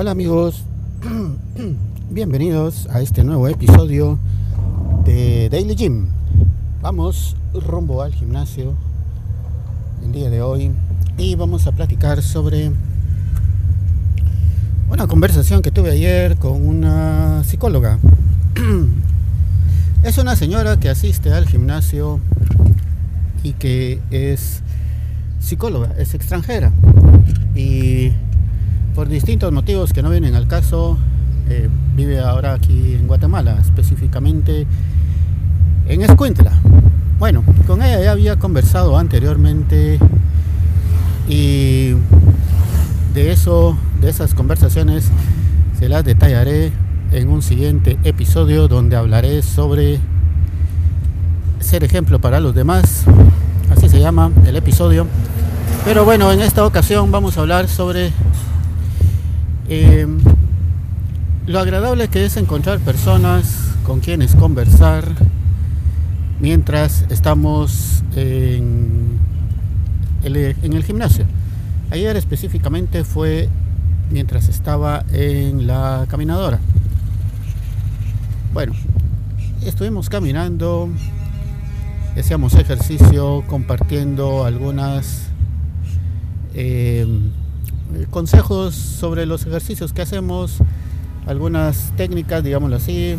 Hola amigos, bienvenidos a este nuevo episodio de Daily Gym. Vamos rumbo al gimnasio el día de hoy y vamos a platicar sobre una conversación que tuve ayer con una psicóloga. Es una señora que asiste al gimnasio y que es psicóloga, es extranjera y por distintos motivos que no vienen al caso, eh, vive ahora aquí en Guatemala, específicamente en Escuintla. Bueno, con ella ya había conversado anteriormente y de eso, de esas conversaciones, se las detallaré en un siguiente episodio donde hablaré sobre ser ejemplo para los demás. Así se llama el episodio. Pero bueno, en esta ocasión vamos a hablar sobre eh, lo agradable que es encontrar personas con quienes conversar mientras estamos en el, gimnasio. Ayer específicamente fue mientras estaba en la caminadora. Bueno, estuvimos caminando, hacíamos ejercicio, compartiendo algunas eh, consejos sobre los ejercicios que hacemos, algunas técnicas, digámoslo así,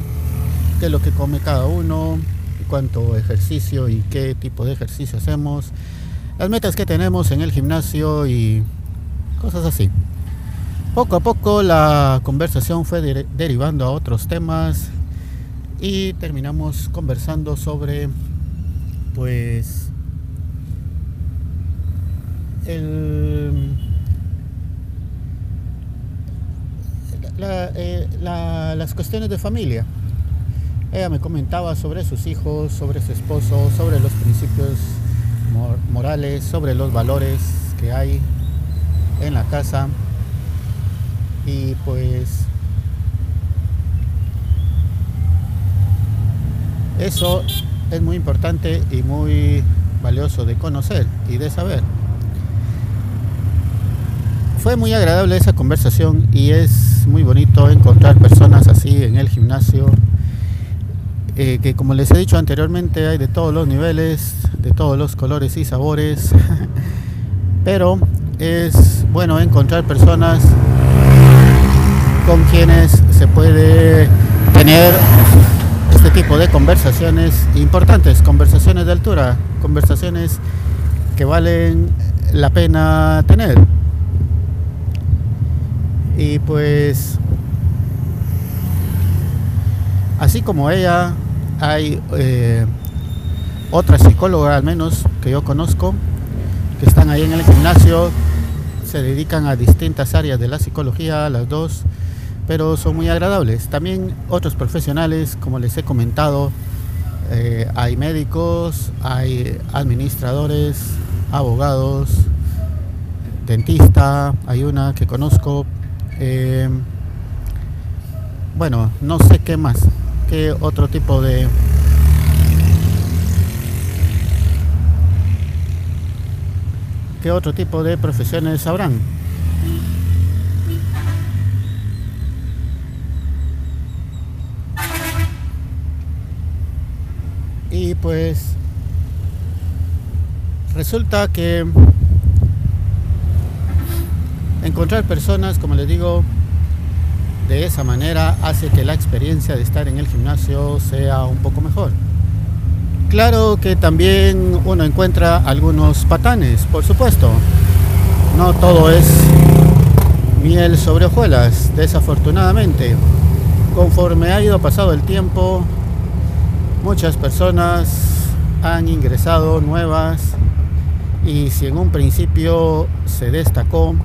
qué es lo que come cada uno, cuánto ejercicio y qué tipo de ejercicio hacemos, las metas que tenemos en el gimnasio y cosas así. Poco a poco la conversación fue derivando a otros temas y terminamos conversando sobre pues el Eh, las cuestiones de familia. Ella me comentaba sobre sus hijos, sobre su esposo, sobre los principios morales, sobre los valores que hay en la casa. Y pues eso es muy importante y muy valioso de conocer y de saber. Fue muy agradable esa conversación y es muy bonito encontrar personas así en el gimnasio, eh, que como les he dicho anteriormente hay de todos los niveles, de todos los colores y sabores, pero es bueno encontrar personas con quienes se puede tener este tipo de conversaciones importantes, conversaciones de altura, conversaciones que valen la pena tener. Y pues, así como ella, hay eh, otras psicólogas al menos que yo conozco, que están ahí en el gimnasio, se dedican a distintas áreas de la psicología, las dos, pero son muy agradables. También otros profesionales, como les he comentado, eh, hay médicos, hay administradores, abogados, dentista, hay una que conozco, eh, bueno, no sé qué más, qué otro tipo de... ¿Qué otro tipo de profesiones habrán? Y pues resulta que encontrar personas, como les digo, de esa manera hace que la experiencia de estar en el gimnasio sea un poco mejor. Claro que también uno encuentra algunos patanes, por supuesto. No todo es miel sobre hojuelas, desafortunadamente. Conforme ha ido pasado el tiempo, muchas personas han ingresado nuevas y si en un principio se destacó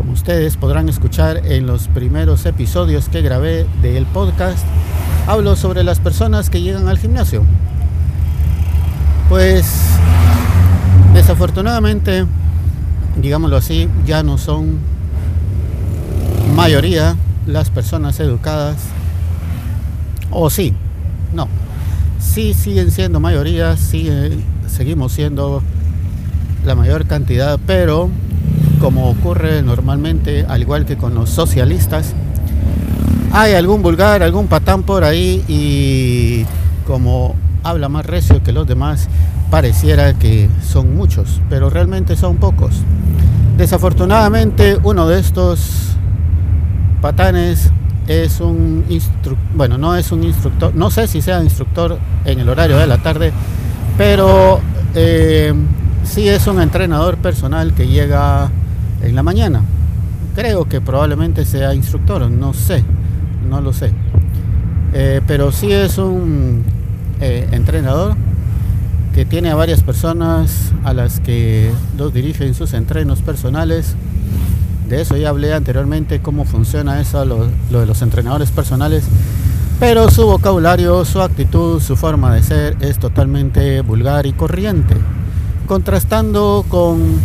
como ustedes podrán escuchar en los primeros episodios que grabé del podcast, hablo sobre las personas que llegan al gimnasio. Pues desafortunadamente, digámoslo así, ya no son mayoría las personas educadas. O sí, no. Sí siguen siendo mayoría, sí seguimos siendo la mayor cantidad, pero como ocurre normalmente, al igual que con los socialistas, hay algún vulgar, algún patán por ahí y como habla más recio que los demás, pareciera que son muchos, pero realmente son pocos. Desafortunadamente, uno de estos patanes es un instructor, bueno, no es un instructor, no sé si sea instructor en el horario de la tarde, pero eh, sí es un entrenador personal que llega en la mañana. Creo que probablemente sea instructor, no sé, no lo sé. Eh, pero sí es un eh, entrenador que tiene a varias personas a las que dos dirigen sus entrenos personales. De eso ya hablé anteriormente, cómo funciona eso, lo, lo de los entrenadores personales. Pero su vocabulario, su actitud, su forma de ser es totalmente vulgar y corriente. Contrastando con,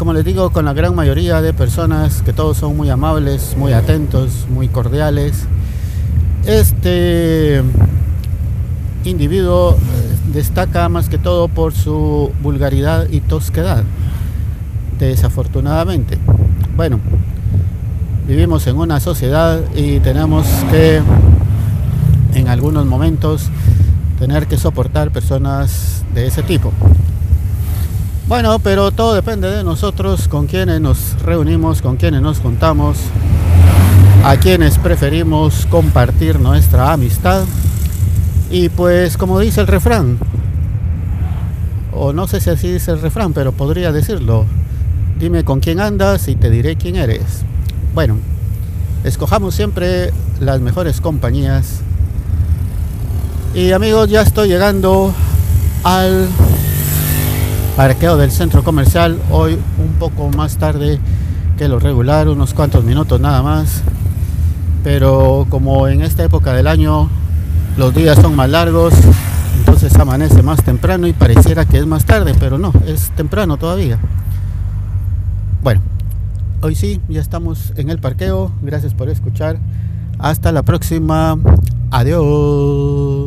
como les digo, con la gran mayoría de personas que todos son muy amables, muy atentos, muy cordiales. Este individuo eh, destaca más que todo por su vulgaridad y tosquedad, desafortunadamente. Bueno, vivimos en una sociedad y tenemos que en algunos momentos tener que soportar personas de ese tipo. Bueno, pero todo depende de nosotros, con quienes nos reunimos, con quienes nos juntamos, a quienes preferimos compartir nuestra amistad y pues como dice el refrán, o no sé si así dice el refrán, pero podría decirlo, dime con quién andas y te diré quién eres. Bueno, escojamos siempre las mejores compañías. Y amigos, ya estoy llegando al parqueo del centro comercial, hoy un poco más tarde que lo regular, unos cuantos minutos nada más. Pero como en esta época del año los días son más largos, entonces amanece más temprano y pareciera que es más tarde, pero no, es temprano todavía. Bueno, hoy sí, ya estamos en el parqueo. Gracias por escuchar. Hasta la próxima. Adiós.